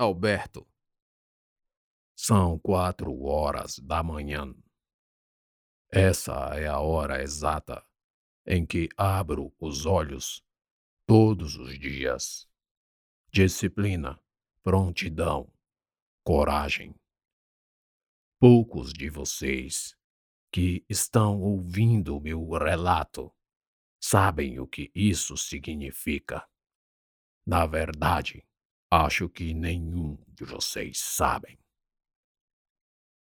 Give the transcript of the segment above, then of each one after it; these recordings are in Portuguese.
Alberto. São quatro horas da manhã. Essa é a hora exata em que abro os olhos todos os dias. Disciplina, prontidão, coragem. Poucos de vocês que estão ouvindo meu relato sabem o que isso significa. Na verdade, acho que nenhum de vocês sabem.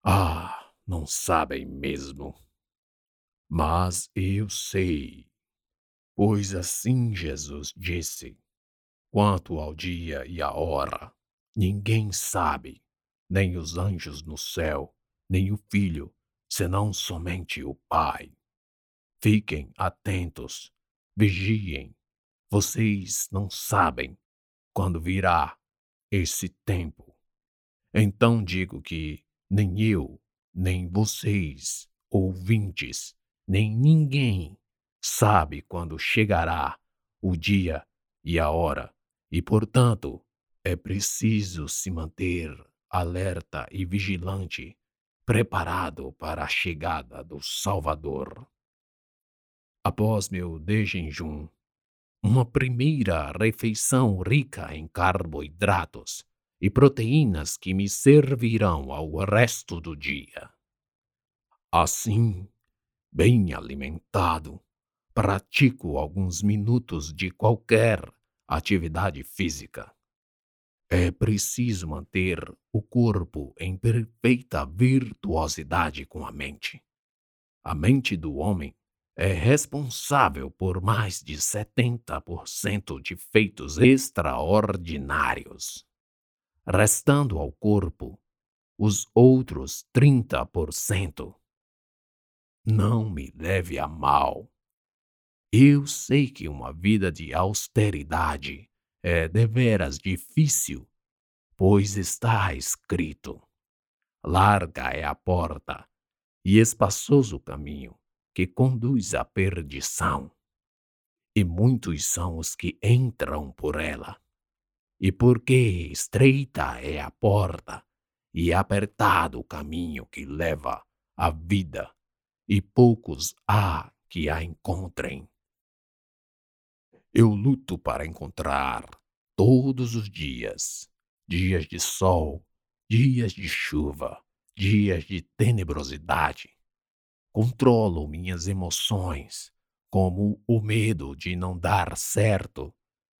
Ah, não sabem mesmo. Mas eu sei, pois assim Jesus disse: quanto ao dia e a hora, ninguém sabe, nem os anjos no céu, nem o Filho, senão somente o Pai. Fiquem atentos, vigiem. Vocês não sabem quando virá esse tempo. Então digo que nem eu, nem vocês, ouvintes, nem ninguém sabe quando chegará o dia e a hora, e portanto é preciso se manter alerta e vigilante, preparado para a chegada do Salvador. Após meu dejejum, uma primeira refeição rica em carboidratos e proteínas que me servirão ao resto do dia. Assim, bem alimentado, pratico alguns minutos de qualquer atividade física. É preciso manter o corpo em perfeita virtuosidade com a mente. A mente do homem é responsável por mais de 70% de feitos extraordinários, restando ao corpo os outros 30%. Não me leve a mal. Eu sei que uma vida de austeridade é deveras difícil, pois está escrito: larga é a porta e espaçoso o caminho que conduz à perdição, e muitos são os que entram por ela. E porque estreita é a porta e apertado o caminho que leva à vida, e poucos há que a encontrem. Eu luto para encontrar todos os dias, dias de sol, dias de chuva, dias de tenebrosidade, Controlo minhas emoções, como o medo de não dar certo,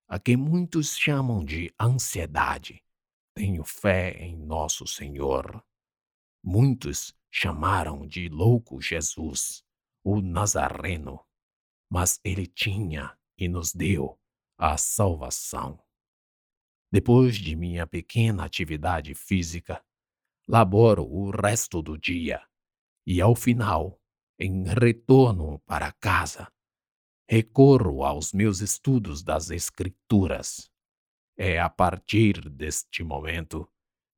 a que muitos chamam de ansiedade. Tenho fé em nosso Senhor. Muitos chamaram de louco Jesus, o Nazareno, mas ele tinha e nos deu a salvação. Depois de minha pequena atividade física, laboro o resto do dia e, ao final, em retorno para casa, recorro aos meus estudos das Escrituras. É a partir deste momento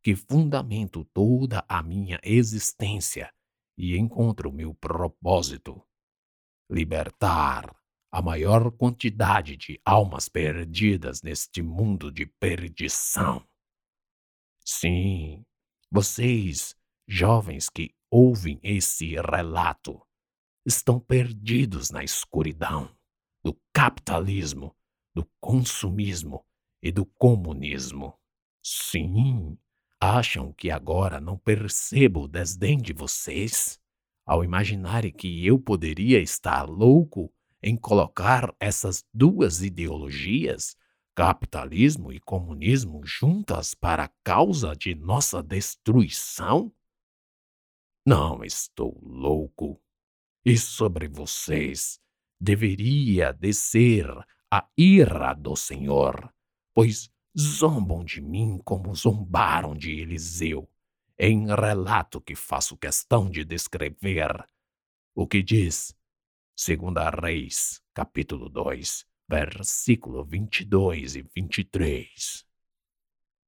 que fundamento toda a minha existência e encontro meu propósito: libertar a maior quantidade de almas perdidas neste mundo de perdição. Sim, vocês, jovens que ouvem esse relato, estão perdidos na escuridão do capitalismo, do consumismo e do comunismo. Sim, acham que agora não percebo o desdém de vocês ao imaginarem que eu poderia estar louco em colocar essas duas ideologias, capitalismo e comunismo, juntas para a causa de nossa destruição? Não estou louco e sobre vocês deveria descer a ira do Senhor, pois zombam de mim como zombaram de Eliseu, em relato que faço questão de descrever. O que diz, segundo a Reis, capítulo 2, versículo 22 e 23.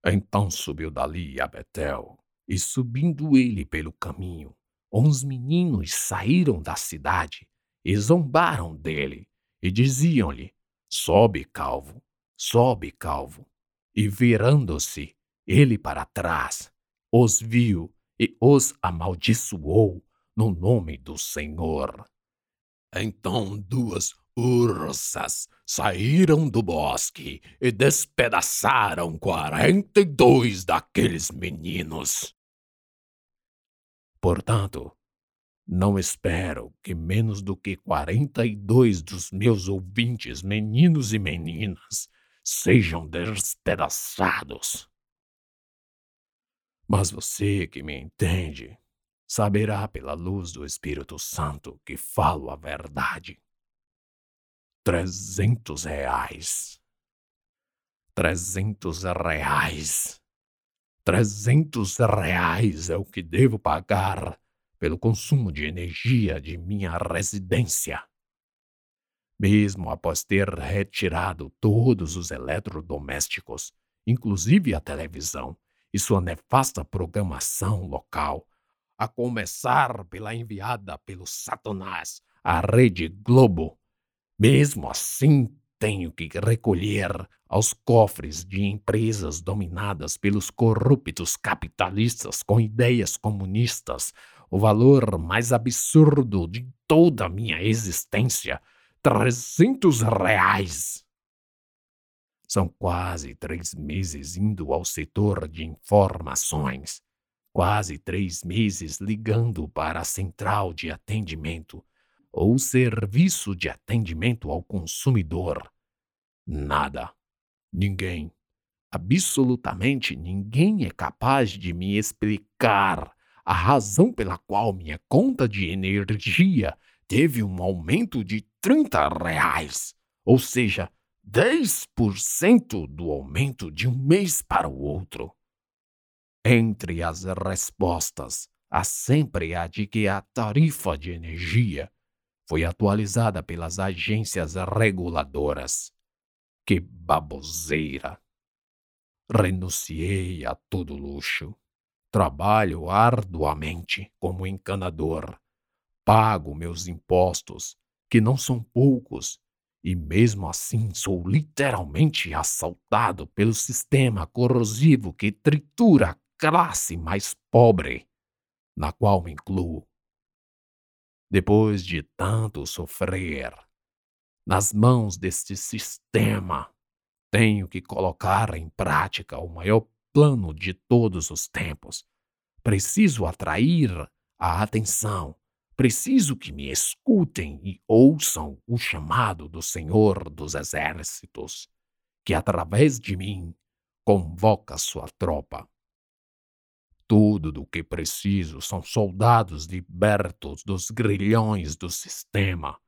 Então subiu dali a Betel, e subindo ele pelo caminho, uns meninos saíram da cidade e zombaram dele e diziam-lhe: Sobe, calvo, sobe, calvo. E virando-se, ele para trás, os viu e os amaldiçoou no nome do Senhor. Então duas ursas saíram do bosque e despedaçaram quarenta e dois daqueles meninos. Portanto, não espero que menos do que quarenta e dois dos meus ouvintes, meninos e meninas, sejam despedaçados. Mas você que me entende, saberá pela luz do Espírito Santo que falo a verdade. Trezentos reais. Trezentos reais. Trezentos reais é o que devo pagar pelo consumo de energia de minha residência. Mesmo após ter retirado todos os eletrodomésticos, inclusive a televisão e sua nefasta programação local, a começar pela enviada pelo Satanás à Rede Globo, mesmo assim tenho que recolher aos cofres de empresas dominadas pelos corruptos capitalistas com ideias comunistas. O valor mais absurdo de toda a minha existência: trezentos reais. São quase três meses indo ao setor de informações, quase três meses ligando para a central de atendimento ou serviço de atendimento ao consumidor. Nada. Ninguém. Absolutamente ninguém é capaz de me explicar a razão pela qual minha conta de energia teve um aumento de 30 reais, ou seja, 10% do aumento de um mês para o outro. Entre as respostas, há sempre a de que a tarifa de energia foi atualizada pelas agências reguladoras. Que baboseira! Renunciei a todo luxo. Trabalho arduamente como encanador. Pago meus impostos, que não são poucos, e mesmo assim sou literalmente assaltado pelo sistema corrosivo que tritura a classe mais pobre, na qual me incluo. Depois de tanto sofrer, nas mãos deste sistema, tenho que colocar em prática o maior plano de todos os tempos. Preciso atrair a atenção. Preciso que me escutem e ouçam o chamado do Senhor dos Exércitos, que através de mim convoca sua tropa. Tudo do que preciso são soldados libertos dos grilhões do sistema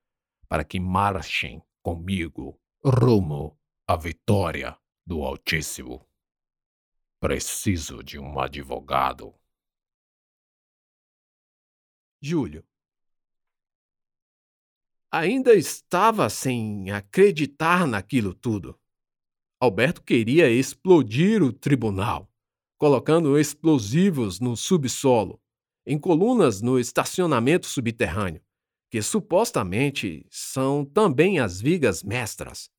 para que marchem comigo rumo à vitória do Altíssimo. Preciso de um advogado. Júlio. Ainda estava sem acreditar naquilo tudo. Alberto queria explodir o tribunal, colocando explosivos no subsolo, em colunas no estacionamento subterrâneo, que supostamente são também as vigas mestras,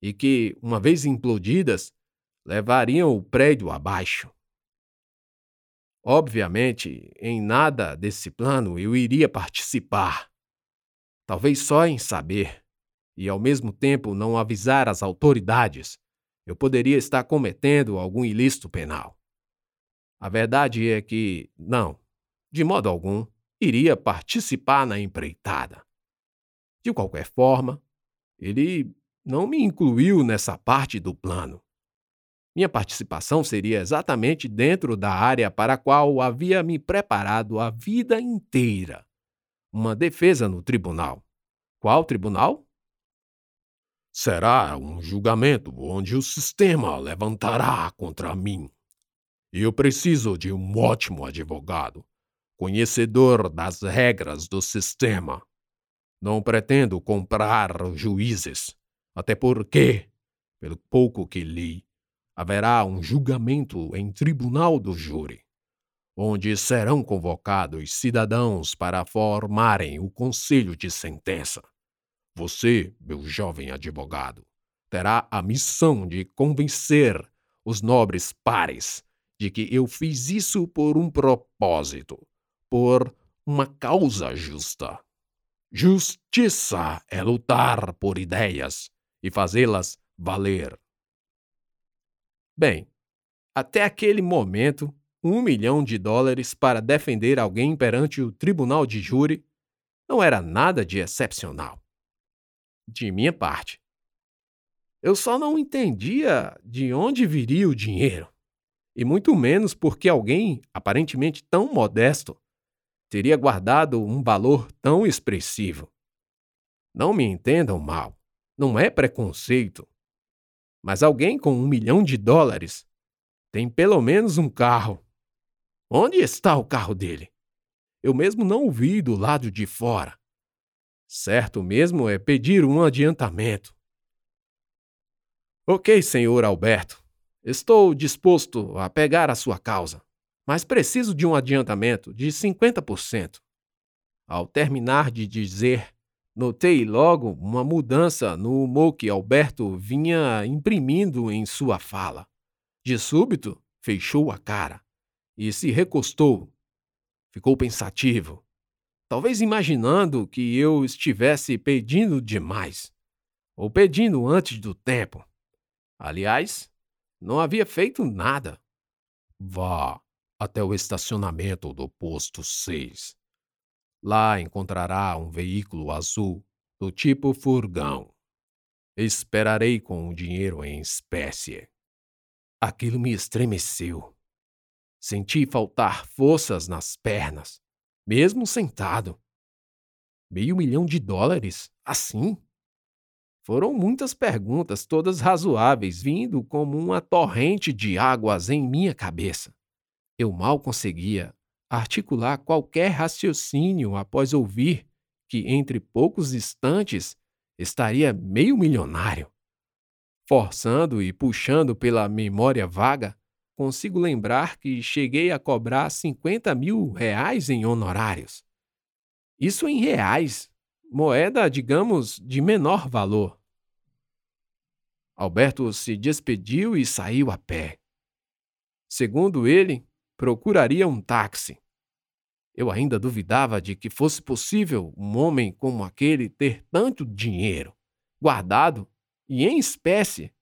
e que, uma vez implodidas, levariam o prédio abaixo. Obviamente, em nada desse plano eu iria participar. Talvez só em saber, e ao mesmo tempo não avisar as autoridades, eu poderia estar cometendo algum ilícito penal. A verdade é que, não, de modo algum, iria participar na empreitada. De qualquer forma, ele não me incluiu nessa parte do plano. Minha participação seria exatamente dentro da área para a qual havia me preparado a vida inteira. Uma defesa no tribunal. Qual tribunal? Será um julgamento onde o sistema levantará contra mim. Eu preciso de um ótimo advogado, conhecedor das regras do sistema. Não pretendo comprar juízes, até porque, pelo pouco que li, haverá um julgamento em tribunal do júri, onde serão convocados cidadãos para formarem o conselho de sentença. Você, meu jovem advogado, terá a missão de convencer os nobres pares de que eu fiz isso por um propósito, por uma causa justa. Justiça é lutar por ideias e fazê-las valer. Bem, até aquele momento, um milhão de dólares para defender alguém perante o tribunal de júri não era nada de excepcional. De minha parte. Eu só não entendia de onde viria o dinheiro, e muito menos porque alguém, aparentemente tão modesto, teria guardado um valor tão expressivo. Não me entendam mal, não é preconceito. Mas alguém com um milhão de dólares tem pelo menos um carro. Onde está o carro dele? Eu mesmo não o vi do lado de fora. Certo mesmo é pedir um adiantamento. Ok, senhor Alberto. Estou disposto a pegar a sua causa mas preciso de um adiantamento de 50%. Ao terminar de dizer, notei logo uma mudança no humor que Alberto vinha imprimindo em sua fala. De súbito, fechou a cara e se recostou. Ficou pensativo, talvez imaginando que eu estivesse pedindo demais, ou pedindo antes do tempo. Aliás, não havia feito nada. Vá, até o estacionamento do posto 6. Lá encontrará um veículo azul do tipo furgão. Esperarei com o dinheiro em espécie. Aquilo me estremeceu. Senti faltar forças nas pernas, mesmo sentado. Meio milhão de dólares? Assim? Foram muitas perguntas, todas razoáveis, vindo como uma torrente de águas em minha cabeça. Eu mal conseguia articular qualquer raciocínio após ouvir que, entre poucos instantes, estaria meio milionário. Forçando e puxando pela memória vaga, consigo lembrar que cheguei a cobrar 50 mil reais em honorários. Isso em reais, moeda, digamos, de menor valor. Alberto se despediu e saiu a pé. Segundo ele, procuraria um táxi. Eu ainda duvidava de que fosse possível um homem como aquele ter tanto dinheiro, guardado e em espécie.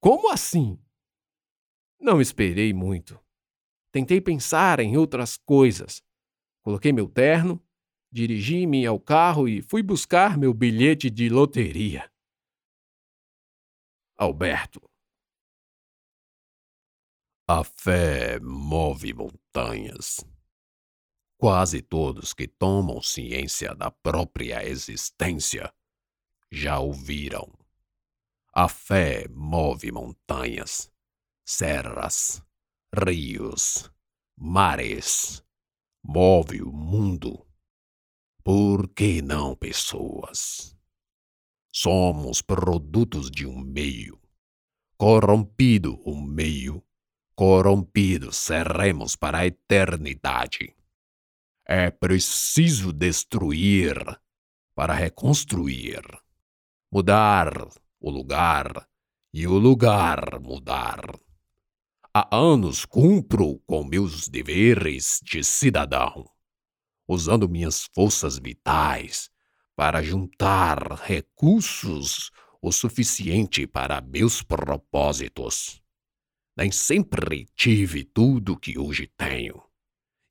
Como assim? Não esperei muito. Tentei pensar em outras coisas. Coloquei meu terno, dirigi-me ao carro e fui buscar meu bilhete de loteria. Alberto, a fé move montanhas. Quase todos que tomam ciência da própria existência já ouviram. A fé move montanhas, serras, rios, mares, move o mundo. Por que não pessoas? Somos produtos de um meio, corrompido o meio corrompidos seremos para a eternidade. É preciso destruir para reconstruir, mudar o lugar e o lugar mudar. Há anos cumpro com meus deveres de cidadão, usando minhas forças vitais para juntar recursos o suficiente para meus propósitos. Nem sempre tive tudo que hoje tenho.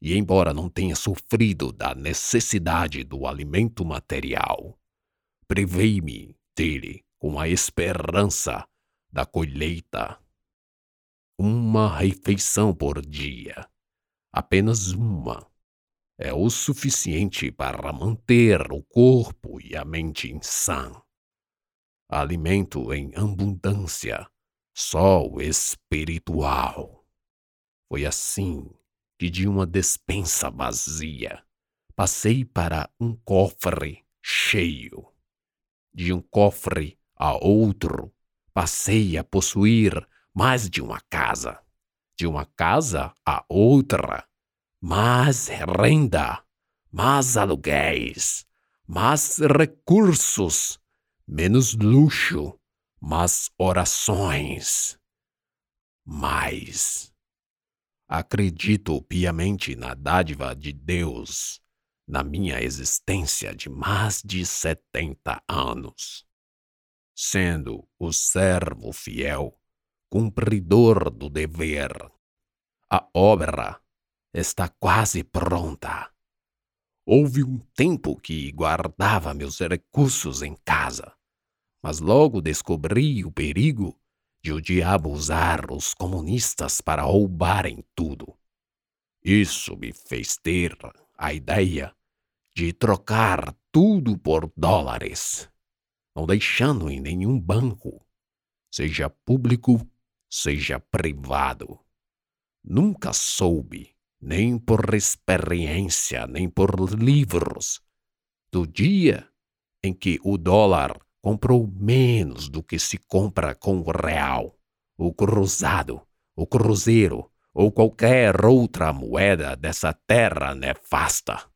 E embora não tenha sofrido da necessidade do alimento material, prevei-me dele com a esperança da colheita. Uma refeição por dia, apenas uma, é o suficiente para manter o corpo e a mente sã. Alimento em abundância o espiritual. Foi assim que de uma despensa vazia passei para um cofre cheio. De um cofre a outro, passei a possuir mais de uma casa. De uma casa a outra, mais renda, mais aluguéis, mais recursos, menos luxo, mas orações. Mais. Acredito piamente na dádiva de Deus na minha existência de mais de setenta anos, sendo o servo fiel, cumpridor do dever. A obra está quase pronta. Houve um tempo que guardava meus recursos em casa, mas logo descobri o perigo de o diabo usar os comunistas para roubarem tudo. Isso me fez ter a ideia de trocar tudo por dólares, não deixando em nenhum banco, seja público, seja privado. Nunca soube, nem por experiência, nem por livros, do dia em que o dólar comprou menos do que se compra com o real, o cruzado, o cruzeiro ou qualquer outra moeda dessa terra nefasta.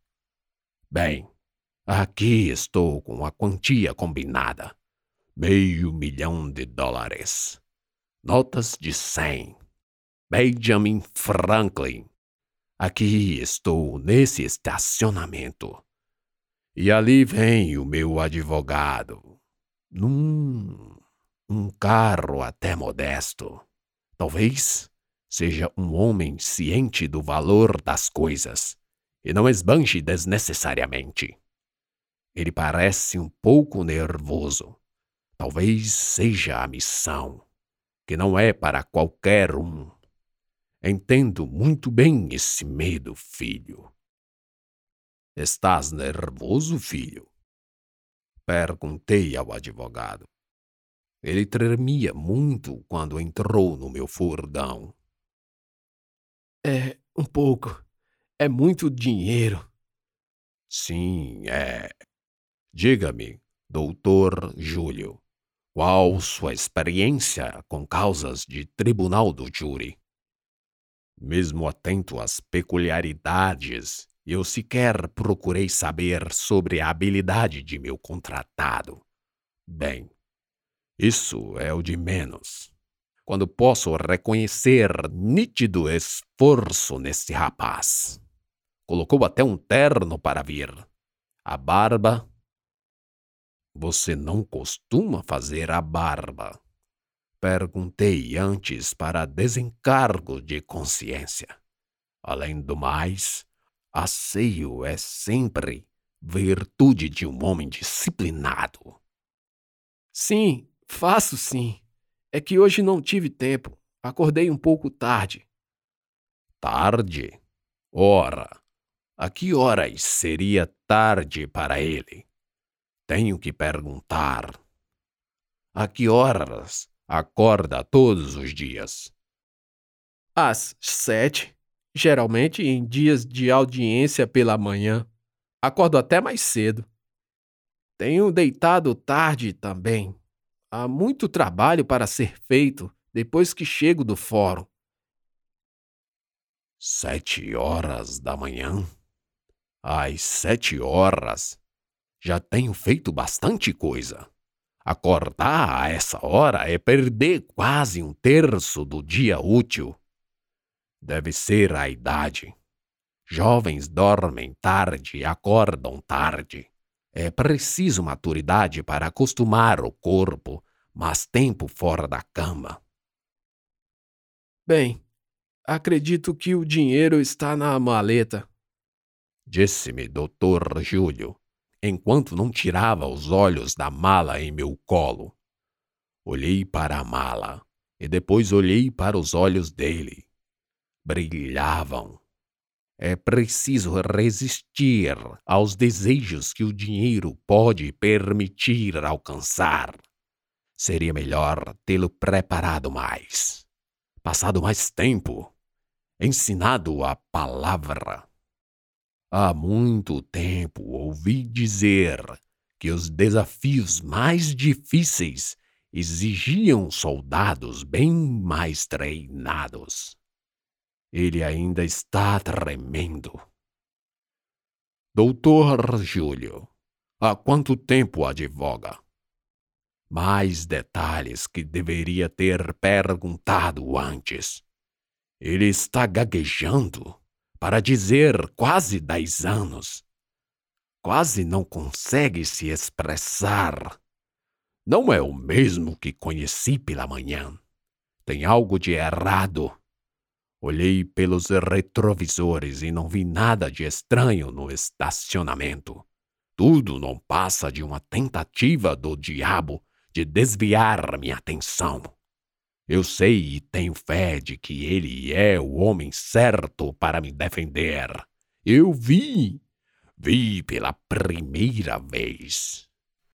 Bem, aqui estou com a quantia combinada: meio milhão de dólares. Notas de cem. Benjamin Franklin. Aqui estou nesse estacionamento. E ali vem o meu advogado. Num um carro até modesto. Talvez seja um homem ciente do valor das coisas e não esbanje desnecessariamente. Ele parece um pouco nervoso. Talvez seja a missão, que não é para qualquer um. Entendo muito bem esse medo, filho. Estás nervoso, filho? Perguntei ao advogado. Ele tremia muito quando entrou no meu furdão. É, um pouco. É muito dinheiro. Sim, é. Diga-me, doutor Júlio, qual sua experiência com causas de tribunal do júri? Mesmo atento às peculiaridades, eu sequer procurei saber sobre a habilidade de meu contratado. Bem, isso é o de menos quando posso reconhecer nítido esforço nesse rapaz. Colocou até um terno para vir. A barba. Você não costuma fazer a barba? Perguntei antes para desencargo de consciência. Além do mais, asseio é sempre virtude de um homem disciplinado. Sim, faço sim. É que hoje não tive tempo. Acordei um pouco tarde. Tarde? Ora, a que horas seria tarde para ele? Tenho que perguntar. A que horas acorda todos os dias? Às sete, geralmente em dias de audiência pela manhã. Acordo até mais cedo. Tenho deitado tarde também. Há muito trabalho para ser feito depois que chego do fórum. Sete horas da manhã? Às sete horas já tenho feito bastante coisa. Acordar a essa hora é perder quase um terço do dia útil. Deve ser a idade. Jovens dormem tarde e acordam tarde. É preciso maturidade para acostumar o corpo, mas tempo fora da cama. Bem, acredito que o dinheiro está na maleta. Disse-me doutor Júlio, enquanto não tirava os olhos da mala em meu colo. Olhei para a mala e depois olhei para os olhos dele. Brilhavam é preciso resistir aos desejos que o dinheiro pode permitir alcançar. Seria melhor tê-lo preparado mais, passado mais tempo, ensinado a palavra. Há muito tempo ouvi dizer que os desafios mais difíceis exigiam soldados bem mais treinados. Ele ainda está tremendo. Doutor Júlio, há quanto tempo advoga? Mais detalhes que deveria ter perguntado antes. Ele está gaguejando para dizer quase dez anos. Quase não consegue se expressar. Não é o mesmo que conheci pela manhã. Tem algo de errado. Olhei pelos retrovisores e não vi nada de estranho no estacionamento. Tudo não passa de uma tentativa do diabo de desviar minha atenção. Eu sei e tenho fé de que ele é o homem certo para me defender. Eu vi, vi pela primeira vez.